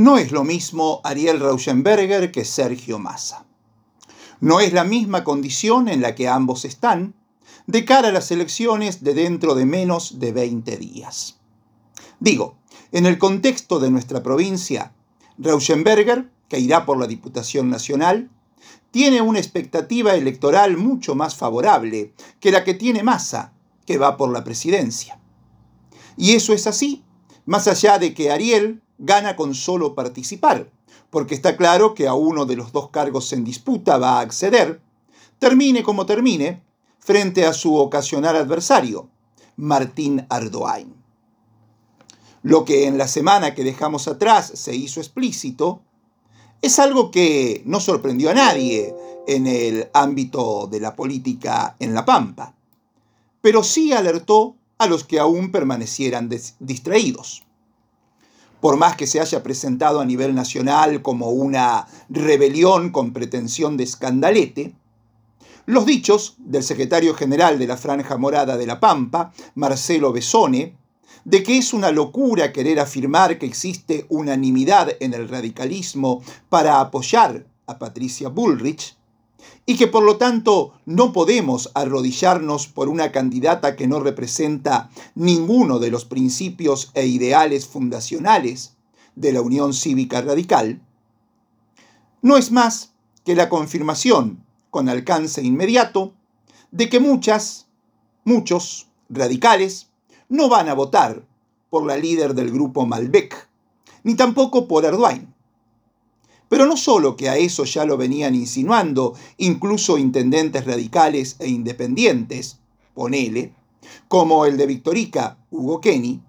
No es lo mismo Ariel Rauschenberger que Sergio Massa. No es la misma condición en la que ambos están de cara a las elecciones de dentro de menos de 20 días. Digo, en el contexto de nuestra provincia, Rauschenberger, que irá por la Diputación Nacional, tiene una expectativa electoral mucho más favorable que la que tiene Massa, que va por la presidencia. Y eso es así, más allá de que Ariel gana con solo participar, porque está claro que a uno de los dos cargos en disputa va a acceder, termine como termine, frente a su ocasional adversario, Martín Ardoain. Lo que en la semana que dejamos atrás se hizo explícito es algo que no sorprendió a nadie en el ámbito de la política en La Pampa, pero sí alertó a los que aún permanecieran distraídos por más que se haya presentado a nivel nacional como una rebelión con pretensión de escandalete, los dichos del secretario general de la Franja Morada de la Pampa, Marcelo Besone, de que es una locura querer afirmar que existe unanimidad en el radicalismo para apoyar a Patricia Bullrich, y que por lo tanto no podemos arrodillarnos por una candidata que no representa ninguno de los principios e ideales fundacionales de la Unión Cívica Radical, no es más que la confirmación con alcance inmediato de que muchas, muchos radicales no van a votar por la líder del grupo Malbec, ni tampoco por Erdogan pero no solo que a eso ya lo venían insinuando incluso intendentes radicales e independientes, ponele, como el de Victorica, Hugo Kenny,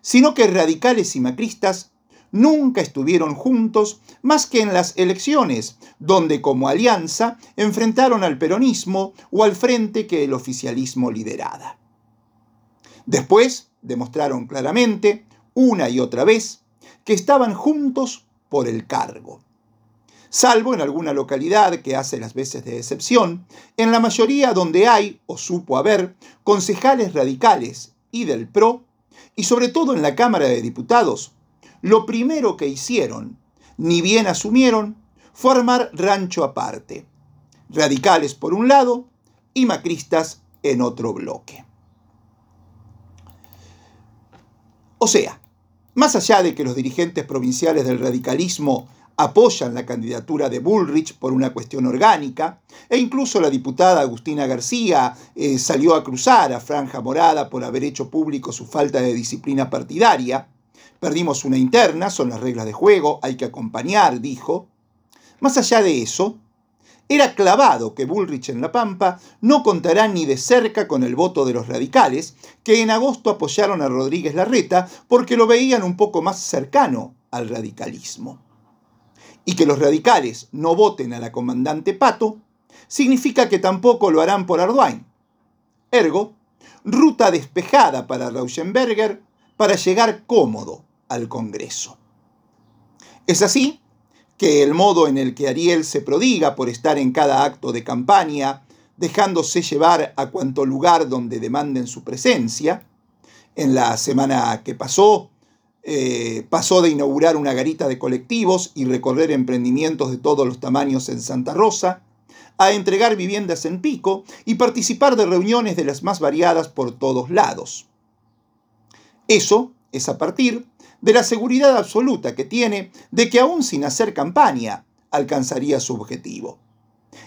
sino que radicales y macristas nunca estuvieron juntos más que en las elecciones, donde como alianza enfrentaron al peronismo o al frente que el oficialismo lideraba. Después demostraron claramente, una y otra vez, que estaban juntos por el cargo. Salvo en alguna localidad que hace las veces de excepción, en la mayoría donde hay, o supo haber, concejales radicales y del PRO, y sobre todo en la Cámara de Diputados, lo primero que hicieron, ni bien asumieron, fue armar rancho aparte. Radicales por un lado y macristas en otro bloque. O sea, más allá de que los dirigentes provinciales del radicalismo apoyan la candidatura de Bullrich por una cuestión orgánica, e incluso la diputada Agustina García eh, salió a cruzar a Franja Morada por haber hecho público su falta de disciplina partidaria. Perdimos una interna, son las reglas de juego, hay que acompañar, dijo. Más allá de eso, era clavado que Bullrich en La Pampa no contará ni de cerca con el voto de los radicales, que en agosto apoyaron a Rodríguez Larreta porque lo veían un poco más cercano al radicalismo. Y que los radicales no voten a la comandante Pato significa que tampoco lo harán por Arduin. Ergo, ruta despejada para Rauschenberger para llegar cómodo al Congreso. Es así que el modo en el que Ariel se prodiga por estar en cada acto de campaña, dejándose llevar a cuanto lugar donde demanden su presencia, en la semana que pasó, eh, pasó de inaugurar una garita de colectivos y recorrer emprendimientos de todos los tamaños en Santa Rosa, a entregar viviendas en Pico y participar de reuniones de las más variadas por todos lados. Eso es a partir de la seguridad absoluta que tiene de que aún sin hacer campaña alcanzaría su objetivo.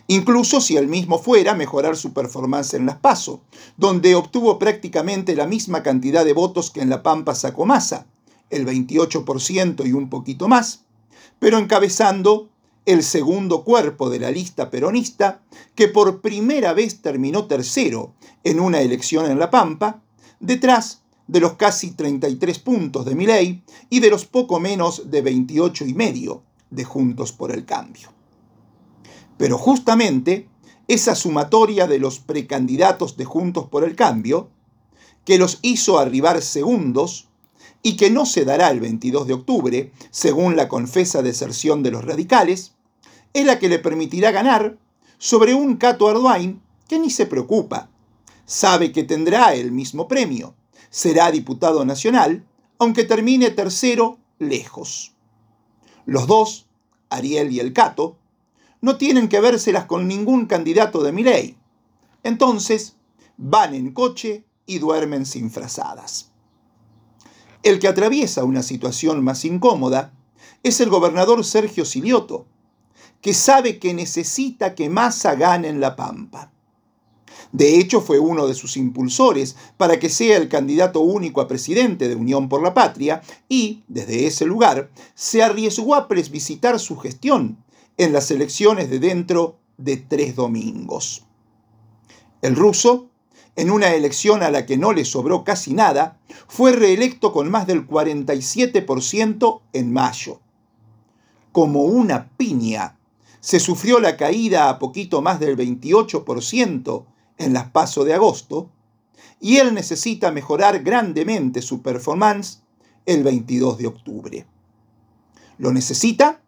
Incluso si él mismo fuera mejorar su performance en las PASO, donde obtuvo prácticamente la misma cantidad de votos que en La Pampa sacó masa, el 28% y un poquito más, pero encabezando el segundo cuerpo de la lista peronista, que por primera vez terminó tercero en una elección en La Pampa, detrás de los casi 33 puntos de Milei y de los poco menos de 28 y medio de Juntos por el Cambio. Pero justamente esa sumatoria de los precandidatos de Juntos por el Cambio, que los hizo arribar segundos y que no se dará el 22 de octubre, según la confesa deserción de los radicales, es la que le permitirá ganar sobre un Cato Arduin que ni se preocupa, sabe que tendrá el mismo premio, será diputado nacional, aunque termine tercero lejos. Los dos, Ariel y el Cato, no tienen que vérselas con ningún candidato de Milei. Entonces, van en coche y duermen sin frazadas. El que atraviesa una situación más incómoda es el gobernador Sergio Silioto, que sabe que necesita que Massa gane en La Pampa. De hecho, fue uno de sus impulsores para que sea el candidato único a presidente de Unión por la Patria y, desde ese lugar, se arriesgó a presvisitar su gestión en las elecciones de dentro de tres domingos. El ruso, en una elección a la que no le sobró casi nada, fue reelecto con más del 47% en mayo. Como una piña, se sufrió la caída a poquito más del 28% en las PASO de agosto, y él necesita mejorar grandemente su performance el 22 de octubre. Lo necesita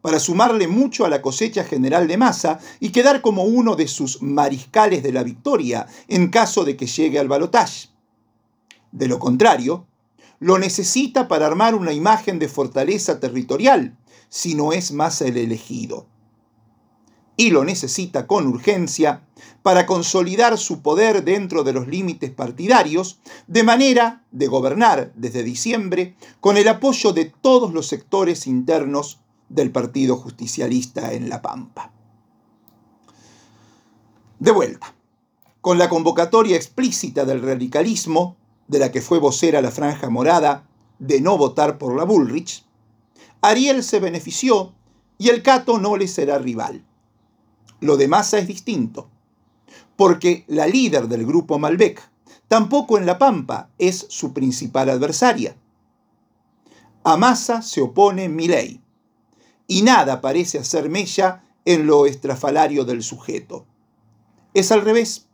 para sumarle mucho a la cosecha general de masa y quedar como uno de sus mariscales de la victoria en caso de que llegue al balotaje. De lo contrario, lo necesita para armar una imagen de fortaleza territorial, si no es más el elegido y lo necesita con urgencia para consolidar su poder dentro de los límites partidarios, de manera de gobernar desde diciembre con el apoyo de todos los sectores internos del Partido Justicialista en La Pampa. De vuelta, con la convocatoria explícita del radicalismo, de la que fue vocera la Franja Morada, de no votar por la Bullrich, Ariel se benefició y el Cato no le será rival. Lo de Massa es distinto, porque la líder del grupo Malbec tampoco en La Pampa es su principal adversaria. A Massa se opone Milei, y nada parece hacer mella en lo estrafalario del sujeto. Es al revés.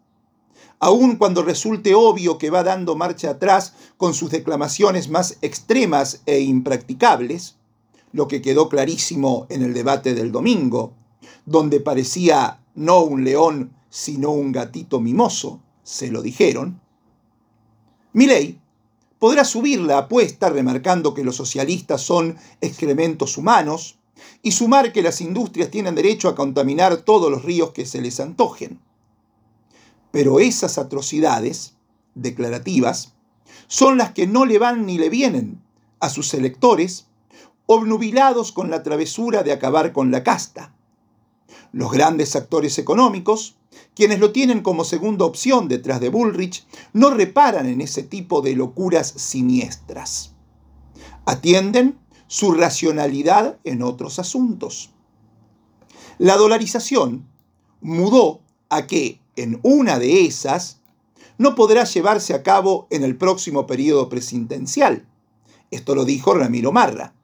Aun cuando resulte obvio que va dando marcha atrás con sus declamaciones más extremas e impracticables, lo que quedó clarísimo en el debate del domingo, donde parecía no un león, sino un gatito mimoso, se lo dijeron, Milei podrá subir la apuesta remarcando que los socialistas son excrementos humanos y sumar que las industrias tienen derecho a contaminar todos los ríos que se les antojen. Pero esas atrocidades declarativas son las que no le van ni le vienen a sus electores obnubilados con la travesura de acabar con la casta los grandes actores económicos, quienes lo tienen como segunda opción detrás de Bullrich, no reparan en ese tipo de locuras siniestras. Atienden su racionalidad en otros asuntos. La dolarización mudó a que, en una de esas, no podrá llevarse a cabo en el próximo periodo presidencial. Esto lo dijo Ramiro Marra.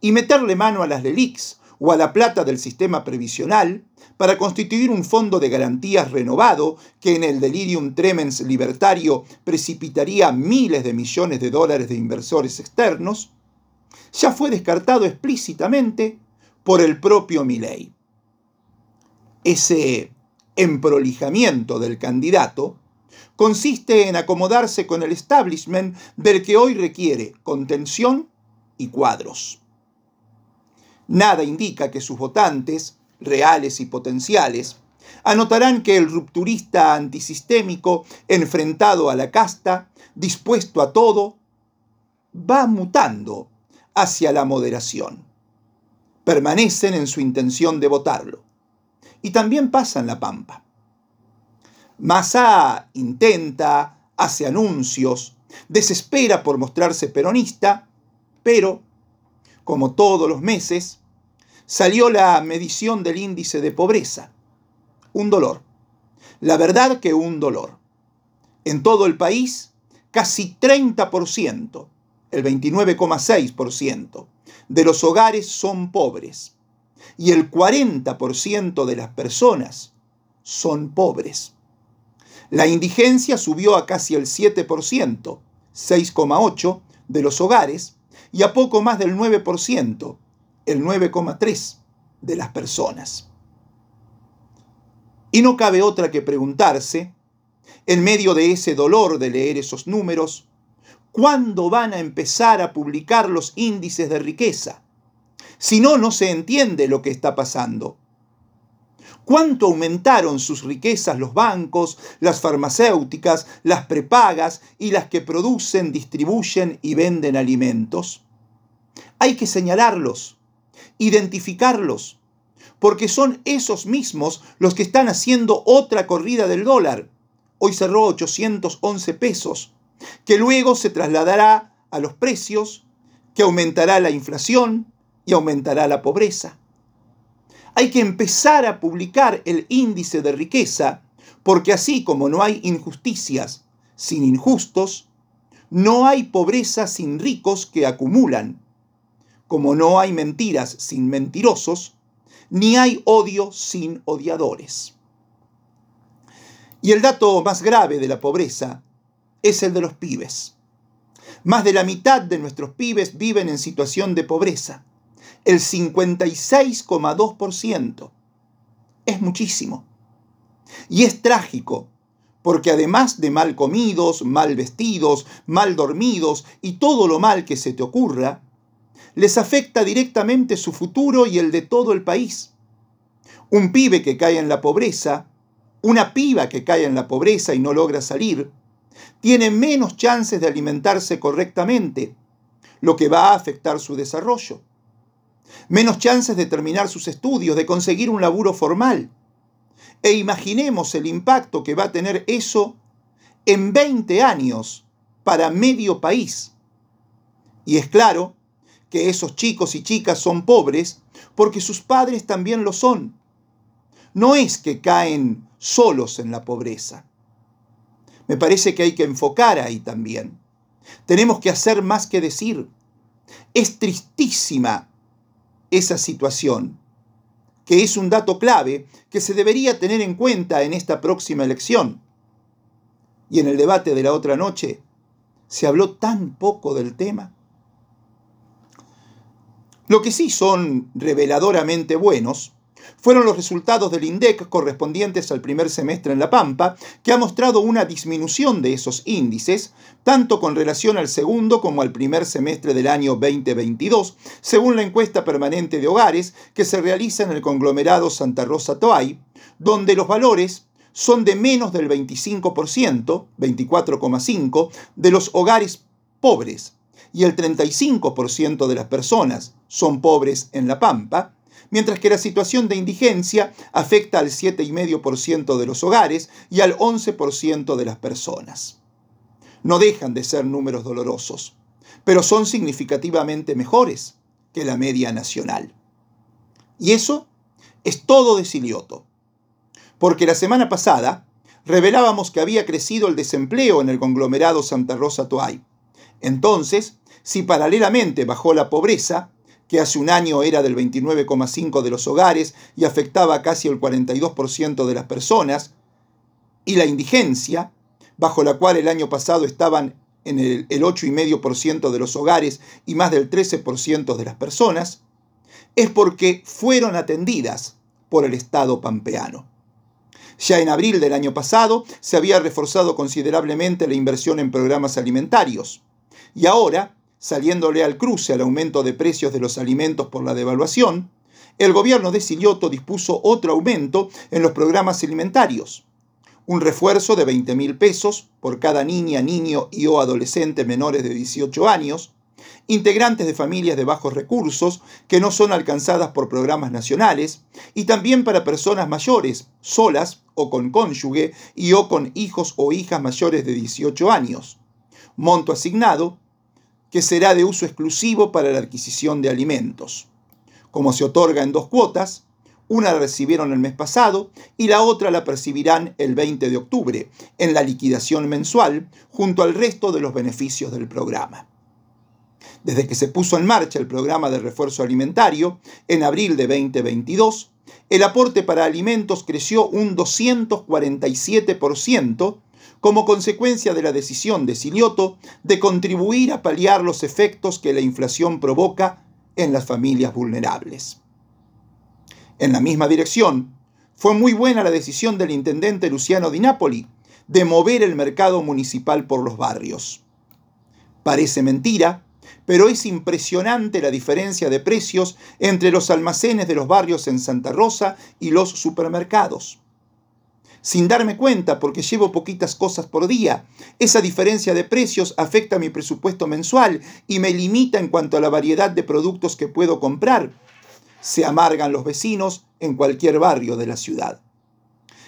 Y meterle mano a las LELIX o a la plata del sistema previsional para constituir un fondo de garantías renovado que en el delirium tremens libertario precipitaría miles de millones de dólares de inversores externos, ya fue descartado explícitamente por el propio Milley. Ese emprolijamiento del candidato consiste en acomodarse con el establishment del que hoy requiere contención y cuadros. Nada indica que sus votantes, reales y potenciales, anotarán que el rupturista antisistémico, enfrentado a la casta, dispuesto a todo, va mutando hacia la moderación. Permanecen en su intención de votarlo. Y también pasa en la pampa. Massa intenta, hace anuncios, desespera por mostrarse peronista, pero, como todos los meses, salió la medición del índice de pobreza. Un dolor. La verdad que un dolor. En todo el país, casi 30%, el 29,6% de los hogares son pobres y el 40% de las personas son pobres. La indigencia subió a casi el 7%, 6,8% de los hogares y a poco más del 9%, el 9,3 de las personas. Y no cabe otra que preguntarse, en medio de ese dolor de leer esos números, ¿cuándo van a empezar a publicar los índices de riqueza? Si no, no se entiende lo que está pasando. ¿Cuánto aumentaron sus riquezas los bancos, las farmacéuticas, las prepagas y las que producen, distribuyen y venden alimentos? Hay que señalarlos, identificarlos, porque son esos mismos los que están haciendo otra corrida del dólar. Hoy cerró 811 pesos, que luego se trasladará a los precios, que aumentará la inflación y aumentará la pobreza. Hay que empezar a publicar el índice de riqueza, porque así como no hay injusticias sin injustos, no hay pobreza sin ricos que acumulan. Como no hay mentiras sin mentirosos, ni hay odio sin odiadores. Y el dato más grave de la pobreza es el de los pibes. Más de la mitad de nuestros pibes viven en situación de pobreza. El 56,2%. Es muchísimo. Y es trágico, porque además de mal comidos, mal vestidos, mal dormidos y todo lo mal que se te ocurra, les afecta directamente su futuro y el de todo el país. Un pibe que cae en la pobreza, una piba que cae en la pobreza y no logra salir, tiene menos chances de alimentarse correctamente, lo que va a afectar su desarrollo. Menos chances de terminar sus estudios, de conseguir un laburo formal. E imaginemos el impacto que va a tener eso en 20 años para medio país. Y es claro que esos chicos y chicas son pobres porque sus padres también lo son. No es que caen solos en la pobreza. Me parece que hay que enfocar ahí también. Tenemos que hacer más que decir. Es tristísima esa situación, que es un dato clave que se debería tener en cuenta en esta próxima elección. Y en el debate de la otra noche se habló tan poco del tema. Lo que sí son reveladoramente buenos fueron los resultados del INDEC correspondientes al primer semestre en La Pampa, que ha mostrado una disminución de esos índices, tanto con relación al segundo como al primer semestre del año 2022, según la encuesta permanente de hogares que se realiza en el conglomerado Santa Rosa Toay, donde los valores son de menos del 25%, 24,5%, de los hogares pobres y el 35% de las personas son pobres en La Pampa, mientras que la situación de indigencia afecta al 7,5% de los hogares y al 11% de las personas. No dejan de ser números dolorosos, pero son significativamente mejores que la media nacional. Y eso es todo de Silioto, porque la semana pasada revelábamos que había crecido el desempleo en el conglomerado Santa Rosa Toay. Entonces, si paralelamente bajó la pobreza, que hace un año era del 29,5% de los hogares y afectaba casi el 42% de las personas, y la indigencia, bajo la cual el año pasado estaban en el, el 8,5% de los hogares y más del 13% de las personas, es porque fueron atendidas por el Estado pampeano. Ya en abril del año pasado se había reforzado considerablemente la inversión en programas alimentarios y ahora saliéndole al cruce al aumento de precios de los alimentos por la devaluación, el gobierno de Silioto dispuso otro aumento en los programas alimentarios, un refuerzo de 20 mil pesos por cada niña, niño y o adolescente menores de 18 años, integrantes de familias de bajos recursos que no son alcanzadas por programas nacionales, y también para personas mayores, solas o con cónyuge y o con hijos o hijas mayores de 18 años. Monto asignado que será de uso exclusivo para la adquisición de alimentos. Como se otorga en dos cuotas, una la recibieron el mes pasado y la otra la percibirán el 20 de octubre, en la liquidación mensual, junto al resto de los beneficios del programa. Desde que se puso en marcha el programa de refuerzo alimentario, en abril de 2022, el aporte para alimentos creció un 247%, como consecuencia de la decisión de Silioto de contribuir a paliar los efectos que la inflación provoca en las familias vulnerables. En la misma dirección, fue muy buena la decisión del intendente Luciano Di Napoli de mover el mercado municipal por los barrios. Parece mentira pero es impresionante la diferencia de precios entre los almacenes de los barrios en Santa Rosa y los supermercados. Sin darme cuenta, porque llevo poquitas cosas por día, esa diferencia de precios afecta mi presupuesto mensual y me limita en cuanto a la variedad de productos que puedo comprar. Se amargan los vecinos en cualquier barrio de la ciudad.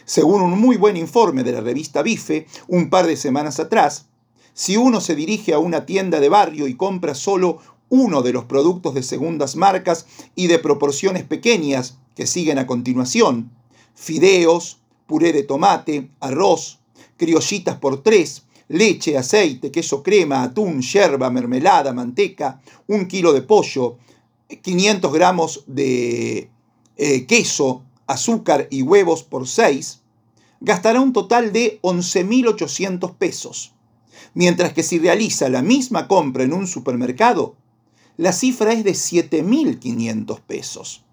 Según un muy buen informe de la revista Bife, un par de semanas atrás, si uno se dirige a una tienda de barrio y compra solo uno de los productos de segundas marcas y de proporciones pequeñas que siguen a continuación, fideos, puré de tomate, arroz, criollitas por tres, leche, aceite, queso crema, atún, yerba, mermelada, manteca, un kilo de pollo, 500 gramos de eh, queso, azúcar y huevos por seis, gastará un total de 11.800 pesos mientras que si realiza la misma compra en un supermercado, la cifra es de 7.500 pesos.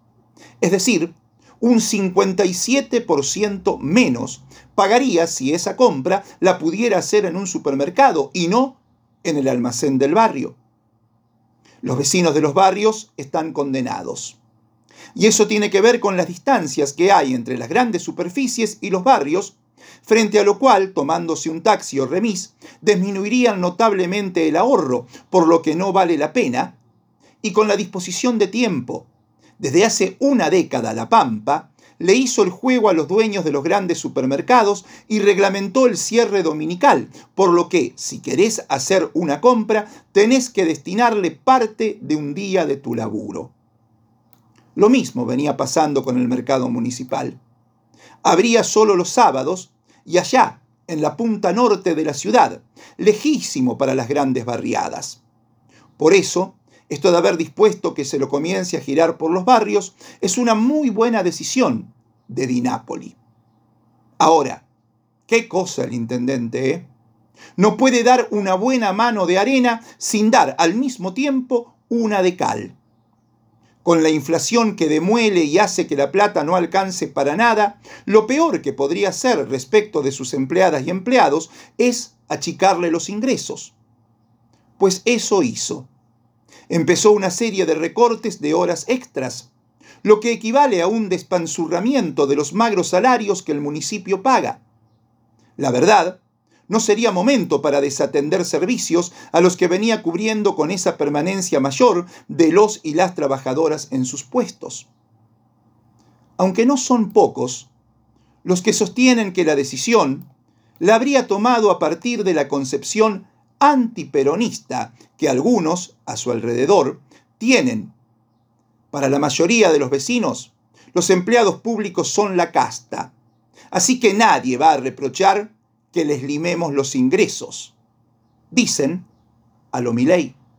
Es decir, un 57% menos pagaría si esa compra la pudiera hacer en un supermercado y no en el almacén del barrio. Los vecinos de los barrios están condenados. Y eso tiene que ver con las distancias que hay entre las grandes superficies y los barrios frente a lo cual, tomándose un taxi o remis, disminuirían notablemente el ahorro, por lo que no vale la pena, y con la disposición de tiempo. Desde hace una década La Pampa le hizo el juego a los dueños de los grandes supermercados y reglamentó el cierre dominical, por lo que si querés hacer una compra, tenés que destinarle parte de un día de tu laburo. Lo mismo venía pasando con el mercado municipal. Habría solo los sábados y allá, en la punta norte de la ciudad, lejísimo para las grandes barriadas. Por eso, esto de haber dispuesto que se lo comience a girar por los barrios es una muy buena decisión de Dinápoli. Ahora, qué cosa el intendente, ¿eh? No puede dar una buena mano de arena sin dar al mismo tiempo una de cal con la inflación que demuele y hace que la plata no alcance para nada, lo peor que podría hacer respecto de sus empleadas y empleados es achicarle los ingresos. Pues eso hizo. Empezó una serie de recortes de horas extras, lo que equivale a un despanzurramiento de los magros salarios que el municipio paga. La verdad no sería momento para desatender servicios a los que venía cubriendo con esa permanencia mayor de los y las trabajadoras en sus puestos. Aunque no son pocos, los que sostienen que la decisión la habría tomado a partir de la concepción antiperonista que algunos, a su alrededor, tienen. Para la mayoría de los vecinos, los empleados públicos son la casta, así que nadie va a reprochar que les limemos los ingresos. Dicen a lo Milei.